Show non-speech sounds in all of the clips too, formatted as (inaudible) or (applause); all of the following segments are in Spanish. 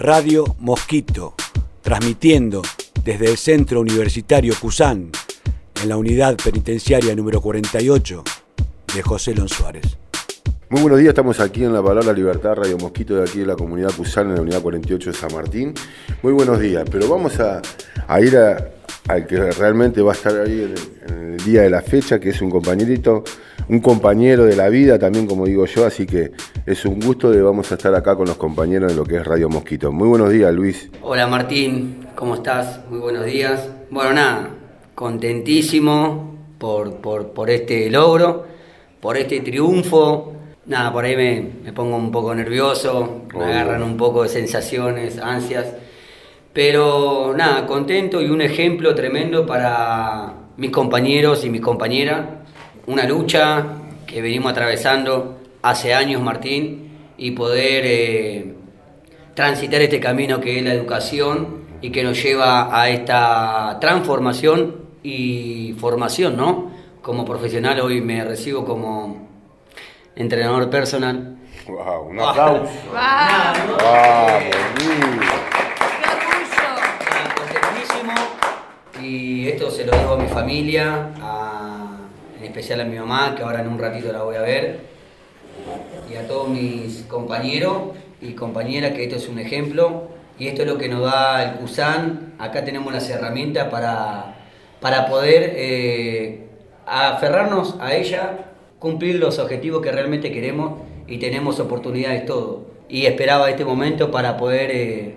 Radio Mosquito, transmitiendo desde el Centro Universitario Cusán, en la unidad penitenciaria número 48 de José Lon Suárez. Muy buenos días, estamos aquí en La Palabra Libertad, Radio Mosquito de aquí de la comunidad Cusán, en la unidad 48 de San Martín. Muy buenos días, pero vamos a, ir al que realmente va a estar ahí en el, día de la fecha, que es un compañerito, un compañero de la vida también, como digo yo, así que es un gusto de vamos a estar acá con los compañeros de lo que es Radio Mosquito. Muy buenos días, Luis. Hola Martín, ¿cómo estás? Muy buenos días. Bueno, nada, contentísimo por, por este logro, por este triunfo Nada, por ahí me, pongo un poco nervioso, me agarran un poco de sensaciones, ansias. Pero nada, contento y un ejemplo tremendo para mis compañeros y mis compañeras. Una lucha que venimos atravesando hace años, Martín, y poder eh, transitar este camino que es la educación y que nos lleva a esta transformación y formación, ¿no? Como profesional hoy me recibo como entrenador personal. ¡Wow! ¡Un (laughs) aplauso! ¡Wow! ¡Qué Y esto se lo digo a mi familia, especial a mi mamá, que ahora en un ratito la voy a ver, y a todos mis compañeros y compañeras, que esto es un ejemplo, y esto es lo que nos da el CUSAN. Acá tenemos las herramientas para, para poder eh, aferrarnos a ella cumplir los objetivos que realmente queremos y tenemos oportunidades todo. Y esperaba este momento para poder eh,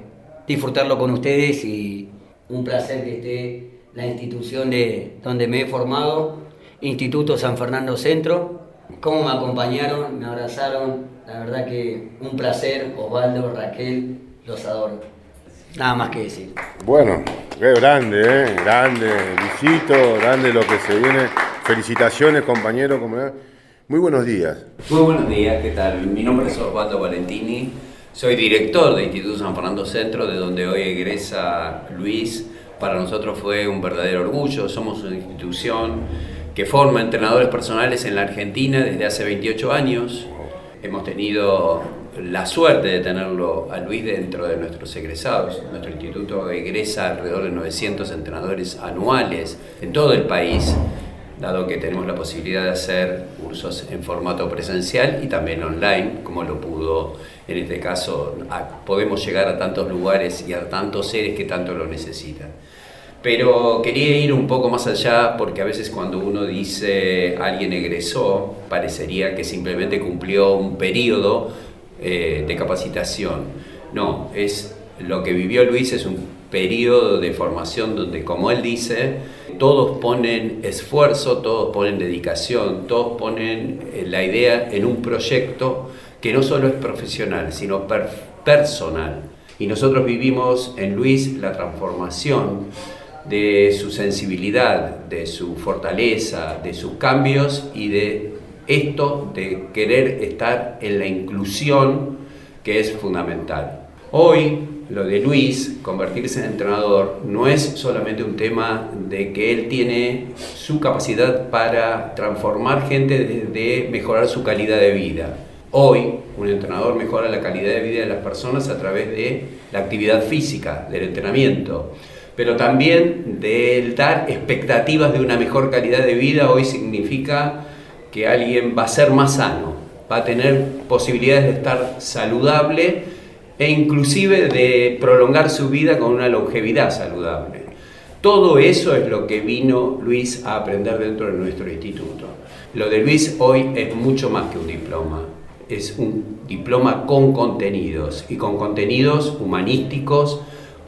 disfrutarlo con ustedes y un placer que esté la institución de donde me he formado, Instituto San Fernando Centro. Cómo me acompañaron, me abrazaron, la verdad que un placer, Osvaldo, Raquel, los adoro. Nada más que decir. Bueno, qué grande, ¿eh? grande, visito, grande lo que se viene. Felicitaciones, compañero. Muy buenos días. Muy buenos días, ¿qué tal? Mi nombre es Osvaldo Valentini, soy director de Instituto San Fernando Centro, de donde hoy egresa Luis. Para nosotros fue un verdadero orgullo, somos una institución que forma entrenadores personales en la Argentina desde hace 28 años. Hemos tenido la suerte de tenerlo a Luis dentro de nuestros egresados. Nuestro instituto egresa alrededor de 900 entrenadores anuales en todo el país dado que tenemos la posibilidad de hacer cursos en formato presencial y también online, como lo pudo en este caso, podemos llegar a tantos lugares y a tantos seres que tanto lo necesitan. Pero quería ir un poco más allá porque a veces cuando uno dice alguien egresó, parecería que simplemente cumplió un periodo eh, de capacitación. No, es lo que vivió Luis es un periodo de formación donde, como él dice, todos ponen esfuerzo, todos ponen dedicación, todos ponen eh, la idea en un proyecto que no solo es profesional, sino personal. Y nosotros vivimos en Luis la transformación de su sensibilidad, de su fortaleza, de sus cambios y de esto de querer estar en la inclusión que es fundamental. Hoy lo de Luis, convertirse en entrenador, no es solamente un tema de que él tiene su capacidad para transformar gente, de, mejorar su calidad de vida. Hoy un entrenador mejora la calidad de vida de las personas a través de la actividad física, del entrenamiento, pero también del dar expectativas de una mejor calidad de vida hoy significa que alguien va a ser más sano, va a tener posibilidades de estar saludable e inclusive de prolongar su vida con una longevidad saludable. Todo eso es lo que vino Luis a aprender dentro de nuestro instituto. Lo de Luis hoy es mucho más que un diploma, es un diploma con contenidos y con contenidos humanísticos,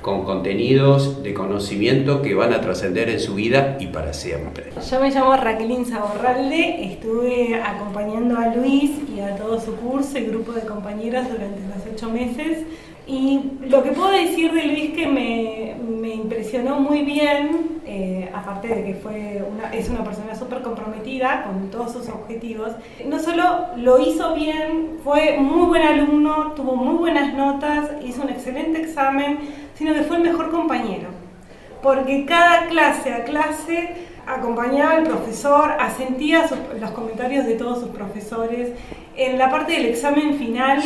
con contenidos de conocimiento que van a trascender en su vida y para siempre. Yo me llamo Raquelín Zaborralde, estuve acompañando a Luis y a todo su curso y grupo de compañeras durante los ocho meses. Y lo que puedo decir de Luis que me, me impresionó muy bien, eh, aparte de que fue una, es una persona súper comprometida con todos sus objetivos, no solo lo hizo bien, fue muy buen alumno, tuvo muy buenas notas, hizo un excelente examen, sino que fue el mejor compañero. Porque cada clase a clase acompañaba al profesor, asentía los comentarios de todos sus profesores. En la parte del examen final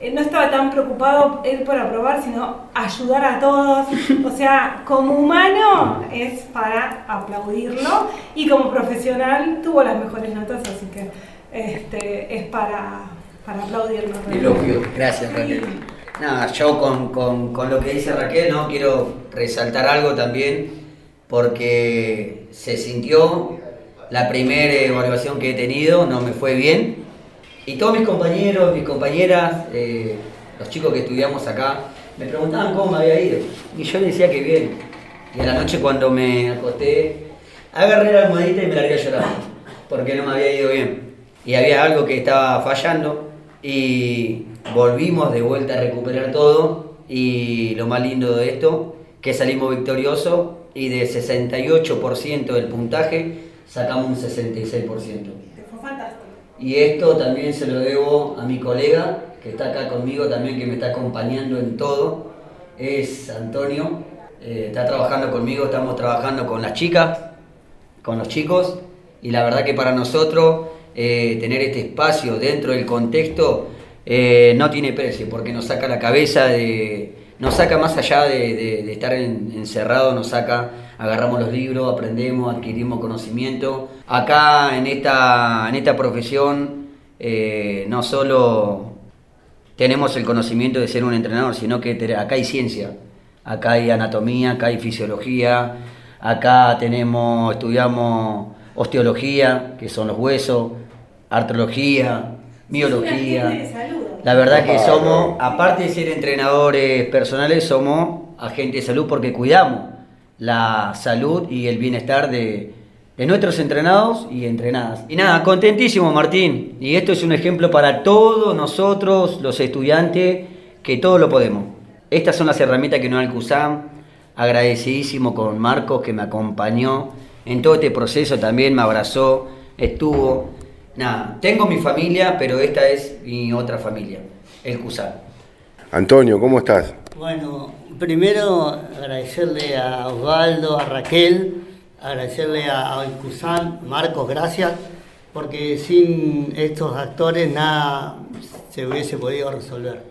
eh, no estaba tan preocupado él por aprobar, sino ayudar a todos. O sea, como humano es para aplaudirlo y como profesional tuvo las mejores notas, así que este, es para, para aplaudirlo. Elogio, gracias Raquel. Nada, yo con, con, con lo que dice Raquel, no quiero resaltar algo también, porque se sintió la primera evaluación que he tenido, no me fue bien y todos mis compañeros, mis compañeras, eh, los chicos que estudiamos acá, me preguntaban cómo me había ido. Y yo decía que bien. Y a la noche cuando me acosté, agarré la almohadita y me largué a llorar, porque no me había ido bien. Y había algo que estaba fallando y volvimos de vuelta a recuperar todo. Y lo más lindo de esto, que salimos victoriosos y de 68% del puntaje sacamos un 66%. Y esto también se lo debo a mi colega que está acá conmigo también, que me está acompañando en todo. Es Antonio, eh, está trabajando conmigo, estamos trabajando con las chicas, con los chicos. Y la verdad que para nosotros eh, tener este espacio dentro del contexto eh, no tiene precio, porque nos saca la cabeza de, nos saca más allá de, estar encerrado, nos saca, agarramos los libros, aprendemos, adquirimos conocimiento. Acá en esta, en esta profesión eh, no solo tenemos el conocimiento de ser un entrenador, sino que acá hay ciencia, acá hay anatomía, acá hay fisiología, acá tenemos, estudiamos osteología, que son los huesos, artrología, miología. La verdad que somos, aparte de ser entrenadores personales, somos agentes de salud porque cuidamos la salud y el bienestar de, nuestros entrenados y entrenadas. Y nada, contentísimo Martín. Y esto es un ejemplo para todos nosotros, los estudiantes, que todo lo podemos. Estas son las herramientas que nos CUSAM. Agradecidísimo con Marcos que me acompañó en todo este proceso, también me abrazó, estuvo nada, tengo mi familia, pero esta es mi otra familia, el CUSAN. Antonio, ¿cómo estás? Bueno, primero agradecerle a Osvaldo, a Raquel, agradecerle a, a CUSAN, Marcos, gracias, porque sin estos actores nada se hubiese podido resolver.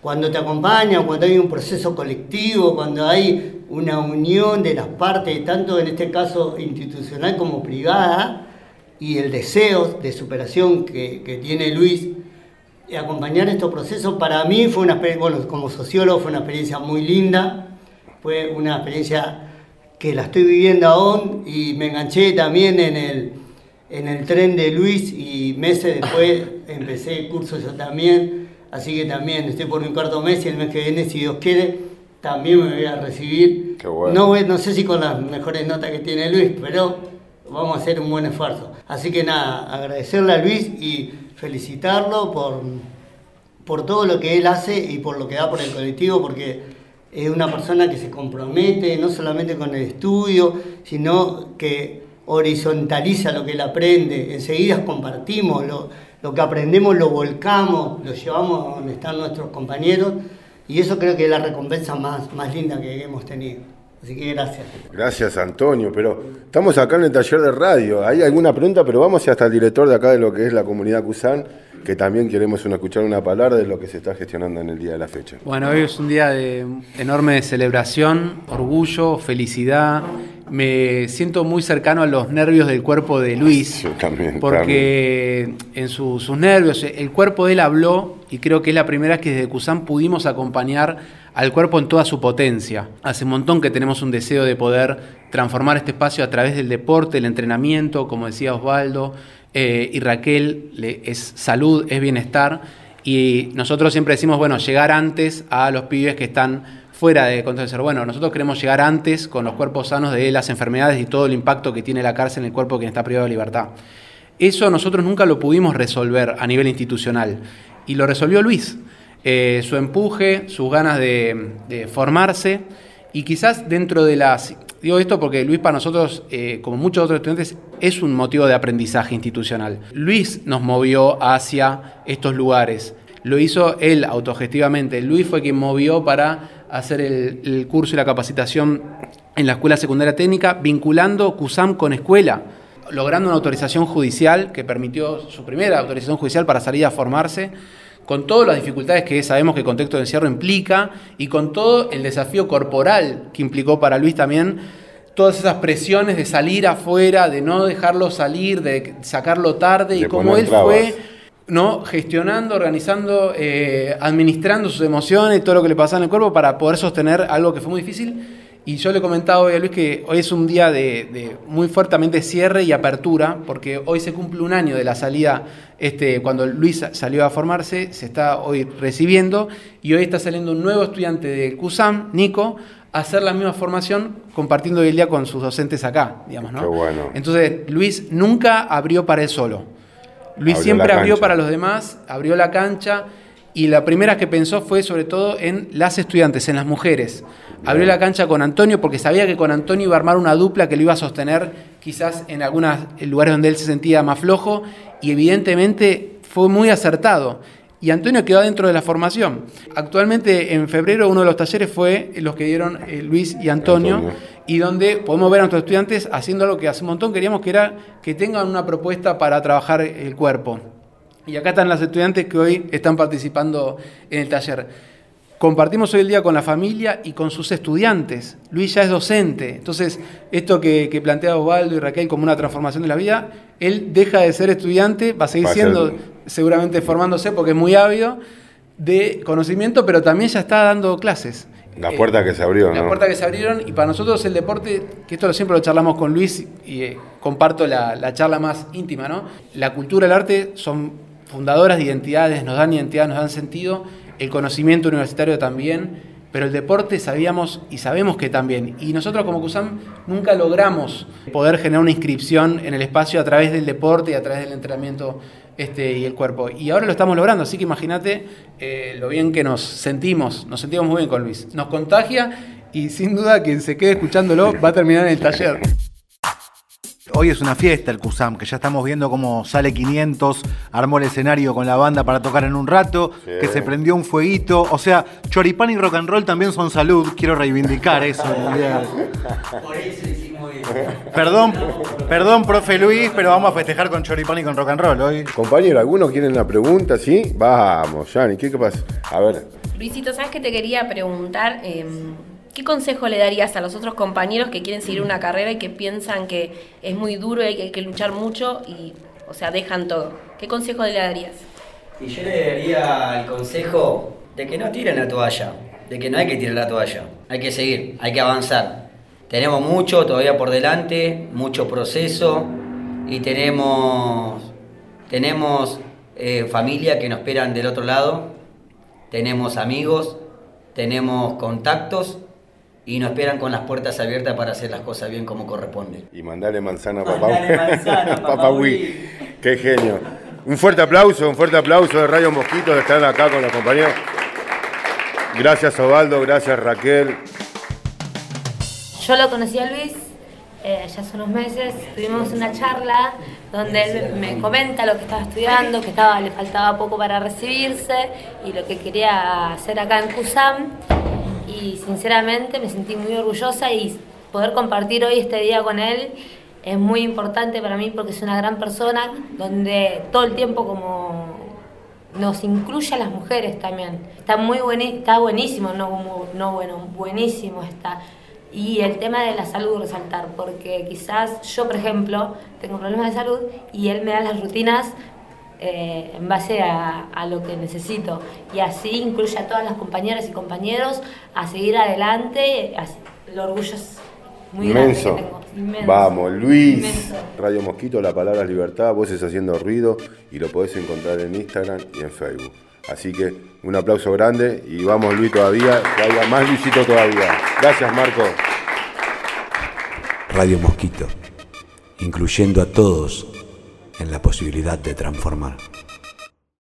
Cuando te acompañan, cuando hay un proceso colectivo, cuando hay una unión de las partes, tanto en este caso institucional como privada, y el deseo de superación que, tiene Luis y acompañar estos procesos, para mí fue una experiencia, bueno, como sociólogo fue una experiencia muy linda, fue una experiencia que la estoy viviendo aún y me enganché también en el, en el tren de Luis y meses después (laughs) empecé el curso yo también, así que también estoy por mi cuarto mes y el mes que viene, si Dios quiere, también me voy a recibir. no, no sé si con las mejores notas que tiene Luis, pero vamos a hacer un buen esfuerzo. Así que nada, agradecerle a Luis y felicitarlo por, por todo lo que él hace y por lo que da por el colectivo, porque es una persona que se compromete no solamente con el estudio, sino que horizontaliza lo que él aprende, enseguida compartimos, lo, lo que aprendemos lo volcamos, lo llevamos a donde están nuestros compañeros y eso creo que es la recompensa más, más linda que hemos tenido. Así que gracias. Gracias, Antonio. Pero estamos acá en el taller de radio. ¿Hay alguna pregunta? Pero vamos hasta el director de acá de lo que es la comunidad Cusán, que también queremos escuchar una palabra de lo que se está gestionando en el día de la fecha. Bueno, hoy es un día de enorme celebración, orgullo, felicidad. Me siento muy cercano a los nervios del cuerpo de Luis. Yo también. Porque en sus nervios, el cuerpo de él habló y creo que es la primera vez que desde Cusán pudimos acompañar al cuerpo en toda su potencia. Hace un montón que tenemos un deseo de poder transformar este espacio a través del deporte, el entrenamiento, como decía Osvaldo, eh, y Raquel, es salud, es bienestar. Y nosotros siempre decimos, bueno, llegar antes a los pibes que están fuera de control de ser. Bueno, nosotros queremos llegar antes con los cuerpos sanos de las enfermedades y todo el impacto que tiene la cárcel en el cuerpo que está privado de libertad. Eso nosotros nunca lo pudimos resolver a nivel institucional y lo resolvió Luis. Eh, su empuje, sus ganas de, formarse y quizás dentro de las... Digo esto porque Luis para nosotros, eh, como muchos otros estudiantes, es un motivo de aprendizaje institucional. Luis nos movió hacia estos lugares. Lo hizo él autogestivamente. Luis fue quien movió para hacer el, el curso y la capacitación en la Escuela Secundaria Técnica, vinculando CUSAM con escuela, logrando una autorización judicial que permitió su primera autorización judicial para salir a formarse con todas las dificultades que sabemos que el contexto de encierro implica y con todo el desafío corporal que implicó para Luis también todas esas presiones de salir afuera, de no dejarlo salir, de sacarlo tarde y cómo él fue ¿no? gestionando, organizando, eh, administrando sus emociones, todo lo que le pasaba en el cuerpo para poder sostener algo que fue muy difícil. Y yo le comentaba hoy a Luis que hoy es un día de, muy fuertemente cierre y apertura, porque hoy se cumple un año de la salida, este, cuando Luis salió a formarse, se está hoy recibiendo, y hoy está saliendo un nuevo estudiante de CUSAM, Nico, a hacer la misma formación, compartiendo el día con sus docentes acá, digamos, ¿no? bueno. Entonces, Luis nunca abrió para él solo. Luis siempre abrió para los demás, abrió la cancha, y la primera que pensó fue sobre todo en las estudiantes, en las mujeres. Abrió la cancha con Antonio porque sabía que con Antonio iba a armar una dupla que lo iba a sostener quizás en algunos lugares donde él se sentía más flojo y evidentemente fue muy acertado. Y Antonio quedó dentro de la formación. Actualmente en febrero uno de los talleres fue los que dieron eh, Luis y Antonio, y donde podemos ver a nuestros estudiantes haciendo lo que hace un montón queríamos que era que tengan una propuesta para trabajar el cuerpo. Y acá están las estudiantes que hoy están participando en el taller. Compartimos hoy el día con la familia y con sus estudiantes. Luis ya es docente, entonces esto que, plantea Osvaldo y Raquel como una transformación de la vida, él deja de ser estudiante, va a seguir siendo, seguramente formándose porque es muy ávido de conocimiento, pero también ya está dando clases. La puerta que se abrió, La puerta que se abrieron y para nosotros el deporte, que esto siempre lo charlamos con Luis y eh, comparto la, la charla más íntima, ¿no? La cultura y el arte son fundadoras de identidades, nos dan identidad, nos dan sentido el conocimiento universitario también, pero el deporte sabíamos y sabemos que también. Y nosotros como CUSAM nunca logramos poder generar una inscripción en el espacio a través del deporte y a través del entrenamiento este, y el cuerpo. Y ahora lo estamos logrando, así que imagínate eh, lo bien que nos sentimos, nos sentimos muy bien con Luis. Nos contagia y sin duda quien se quede escuchándolo va a terminar en el taller. Hoy es una fiesta el CUSAM, que ya estamos viendo cómo sale 500, armó el escenario con la banda para tocar en un rato, que se prendió un fueguito. O sea, choripán y rock and roll también son salud. Quiero reivindicar eso. Por eso hicimos Perdón, perdón, profe Luis, pero vamos a festejar con choripán y con rock and roll hoy. Compañero, ¿alguno quiere una pregunta? ¿Sí? Vamos, Yanni, ¿qué, pasa? A ver. Luisito, ¿sabes qué te quería preguntar? Em, ¿Qué consejo le darías a los otros compañeros que quieren seguir una carrera y que piensan que es muy duro y que hay que luchar mucho y, o sea, dejan todo? ¿Qué consejo le darías? Y yo le daría el consejo de que no tiren la toalla, de que no hay que tirar la toalla, hay que seguir, hay que avanzar. Tenemos mucho todavía por delante, mucho proceso y tenemos, tenemos eh, familia que nos esperan del otro lado, tenemos amigos, tenemos contactos y nos esperan con las puertas abiertas para hacer las cosas bien como corresponde. Y mandarle manzana a papá. (laughs) papá Qué genio. Un fuerte aplauso, un fuerte aplauso de Radio Mosquito de estar acá con los compañeros. Gracias Ovaldo, gracias Raquel. Yo lo conocí a Luis eh, ya hace unos meses, tuvimos una charla donde él me comenta lo que estaba estudiando, que estaba, le faltaba poco para recibirse y lo que quería hacer acá en CUSAM y sinceramente me sentí muy orgullosa y poder compartir hoy este día con él es muy importante para mí porque es una gran persona donde todo el tiempo como nos incluye a las mujeres también. Está muy está buenísimo, no bueno, buenísimo está. Y el tema de la salud resaltar, porque quizás yo, por ejemplo, tengo problemas de salud y él me da las rutinas eh, en base a, lo que necesito. Y así incluye a todas las compañeras y compañeros a seguir adelante. el orgullo es muy inmenso. Vamos, Luis. Radio Mosquito, la palabra libertad, voces haciendo ruido y lo podés encontrar en Instagram y en Facebook. Así que un aplauso grande y vamos Luis todavía, que haya más Luisito todavía. Gracias Marco. Radio Mosquito, incluyendo a todos en la posibilidad de transformar.